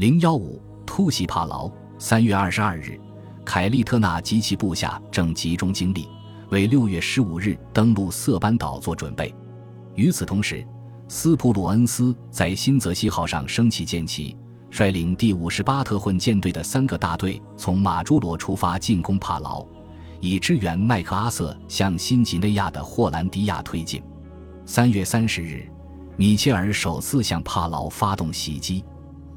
零幺五突袭帕劳。三月二十二日，凯利特纳及其部下正集中精力为六月十五日登陆色班岛做准备。与此同时，斯普鲁恩斯在新泽西号上升起舰旗，率领第五十八特混舰队的三个大队从马朱罗出发进攻帕劳，以支援麦克阿瑟向新几内亚的霍兰迪亚推进。三月三十日，米切尔首次向帕劳发动袭击，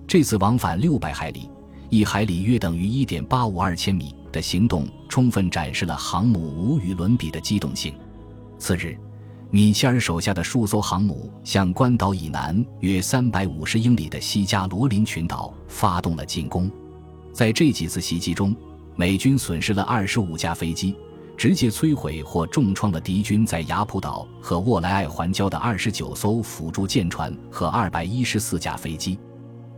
这次往返六百海里。一海里约等于一点八五二千米的行动，充分展示了航母无与伦比的机动性。次日，米切尔手下的数艘航母向关岛以南约三百五十英里的西加罗林群岛发动了进攻。在这几次袭击中，美军损失了二十五架飞机，直接摧毁或重创了敌军在雅普岛和沃莱艾环礁的二十九艘辅助舰船和二百一十四架飞机。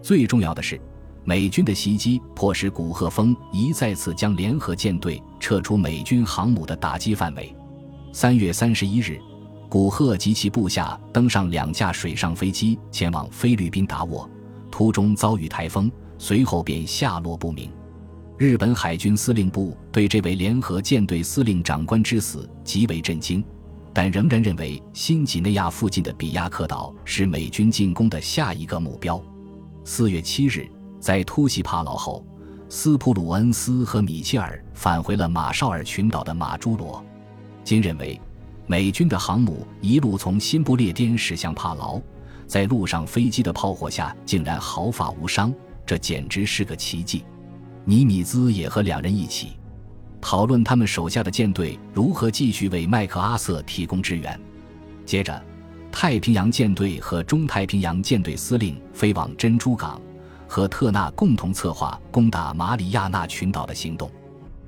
最重要的是。美军的袭击迫使古贺峰一再次将联合舰队撤出美军航母的打击范围。三月三十一日，古贺及其部下登上两架水上飞机前往菲律宾达沃，途中遭遇台风，随后便下落不明。日本海军司令部对这位联合舰队司令长官之死极为震惊，但仍然认为新几内亚附近的比亚克岛是美军进攻的下一个目标。四月七日。在突袭帕劳后，斯普鲁恩斯和米切尔返回了马绍尔群岛的马朱罗。金认为，美军的航母一路从新不列颠驶向帕劳，在路上飞机的炮火下竟然毫发无伤，这简直是个奇迹。尼米兹也和两人一起讨论他们手下的舰队如何继续为麦克阿瑟提供支援。接着，太平洋舰队和中太平洋舰队司令飞往珍珠港。和特纳共同策划攻打马里亚纳群岛的行动。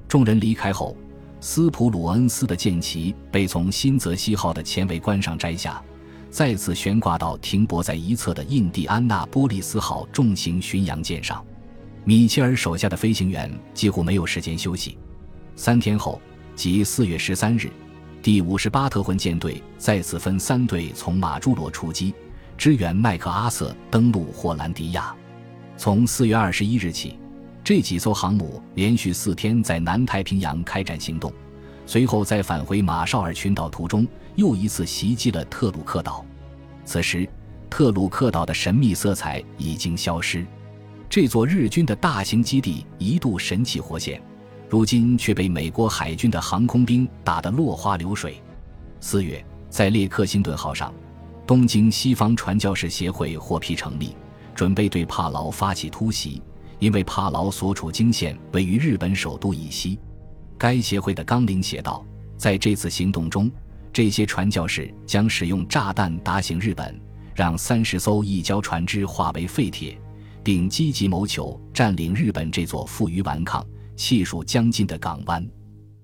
众人离开后，斯普鲁恩斯的舰旗被从新泽西号的前桅杆上摘下，再次悬挂到停泊在一侧的印第安纳波利斯号重型巡洋舰上。米切尔手下的飞行员几乎没有时间休息。三天后，即四月十三日，第五十八特混舰队再次分三队从马朱罗出击，支援麦克阿瑟登陆霍兰迪亚。从四月二十一日起，这几艘航母连续四天在南太平洋开展行动，随后在返回马绍尔群岛途中，又一次袭击了特鲁克岛。此时，特鲁克岛的神秘色彩已经消失，这座日军的大型基地一度神气活现，如今却被美国海军的航空兵打得落花流水。四月，在列克星顿号上，东京西方传教士协会获批成立。准备对帕劳发起突袭，因为帕劳所处经线位于日本首都以西。该协会的纲领写道：“在这次行动中，这些传教士将使用炸弹打醒日本，让三十艘异礁船只化为废铁，并积极谋求占领日本这座负隅顽抗、气数将尽的港湾。”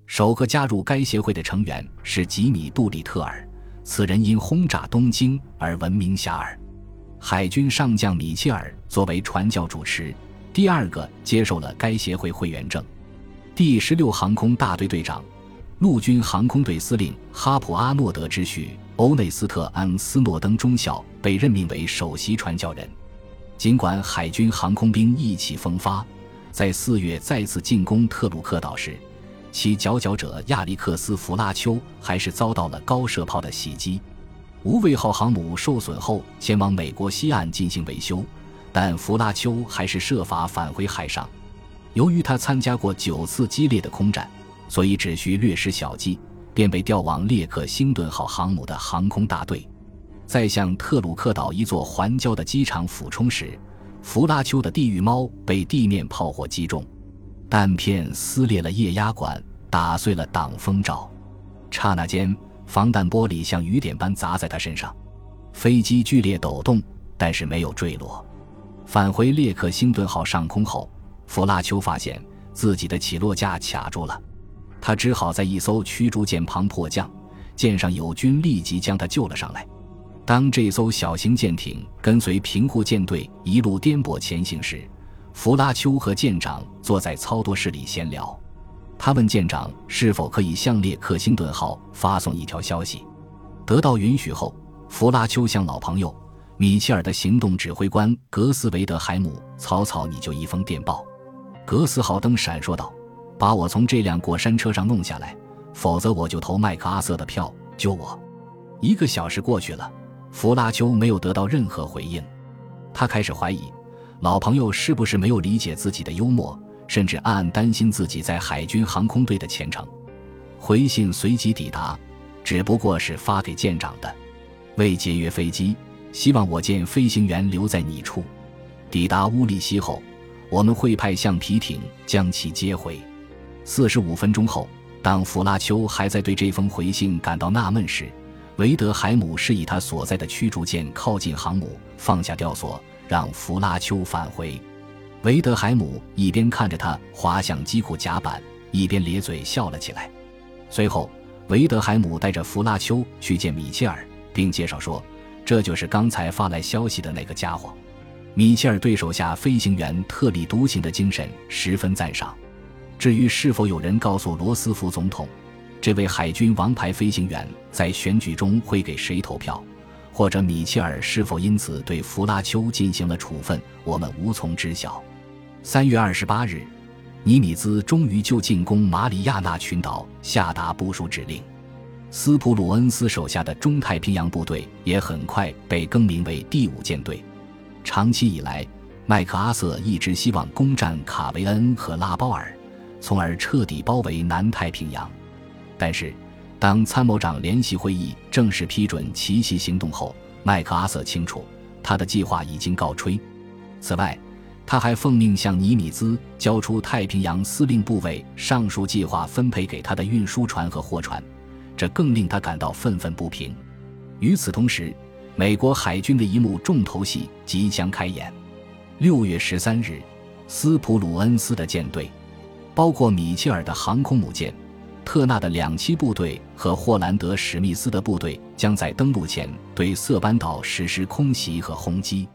首个加入该协会的成员是吉米·杜里特尔，此人因轰炸东京而闻名遐迩。海军上将米切尔作为传教主持，第二个接受了该协会会员证。第十六航空大队队长、陆军航空队司令哈普阿诺德之婿欧内斯特·安斯诺登中校被任命为首席传教人。尽管海军航空兵意气风发，在四月再次进攻特鲁克岛时，其佼佼者亚历克斯·弗拉丘还是遭到了高射炮的袭击。无畏号航母受损后，前往美国西岸进行维修，但弗拉丘还是设法返回海上。由于他参加过九次激烈的空战，所以只需略施小计，便被调往列克星顿号航母的航空大队。在向特鲁克岛一座环礁的机场俯冲时，弗拉丘的地狱猫被地面炮火击中，弹片撕裂了液压管，打碎了挡风罩。刹那间。防弹玻璃像雨点般砸在他身上，飞机剧烈抖动，但是没有坠落。返回列克星顿号上空后，弗拉丘发现自己的起落架卡住了，他只好在一艘驱逐舰旁迫降，舰上友军立即将他救了上来。当这艘小型舰艇跟随平户舰队一路颠簸前行时，弗拉丘和舰长坐在操舵室里闲聊。他问舰长是否可以向列克星顿号发送一条消息，得到允许后，弗拉丘向老朋友、米切尔的行动指挥官格斯维德海姆草草拟就一封电报。格斯号灯闪烁道：“把我从这辆过山车上弄下来，否则我就投麦克阿瑟的票救我。”一个小时过去了，弗拉丘没有得到任何回应。他开始怀疑，老朋友是不是没有理解自己的幽默，甚至暗暗担心自己在海军航空队的前程。回信随即抵达，只不过是发给舰长的，为节约飞机，希望我舰飞行员留在你处。抵达乌利希后，我们会派橡皮艇将其接回。四十五分钟后，当弗拉丘还在对这封回信感到纳闷时，维德海姆示意他所在的驱逐舰靠近航母，放下吊索，让弗拉丘返回。维德海姆一边看着他滑向机库甲板，一边咧嘴笑了起来。随后，维德海姆带着弗拉丘去见米切尔，并介绍说：“这就是刚才发来消息的那个家伙。”米切尔对手下飞行员特立独行的精神十分赞赏。至于是否有人告诉罗斯福总统？这位海军王牌飞行员在选举中会给谁投票，或者米切尔是否因此对弗拉丘进行了处分，我们无从知晓。三月二十八日，尼米兹终于就进攻马里亚纳群岛下达部署指令，斯普鲁恩斯手下的中太平洋部队也很快被更名为第五舰队。长期以来，麦克阿瑟一直希望攻占卡维恩和拉包尔，从而彻底包围南太平洋。但是，当参谋长联席会议正式批准奇袭行动后，麦克阿瑟清楚他的计划已经告吹。此外，他还奉命向尼米兹交出太平洋司令部为上述计划分配给他的运输船和货船，这更令他感到愤愤不平。与此同时，美国海军的一幕重头戏即将开演。六月十三日，斯普鲁恩斯的舰队，包括米切尔的航空母舰。特纳的两栖部队和霍兰德·史密斯的部队将在登陆前对塞班岛实施空袭和轰击。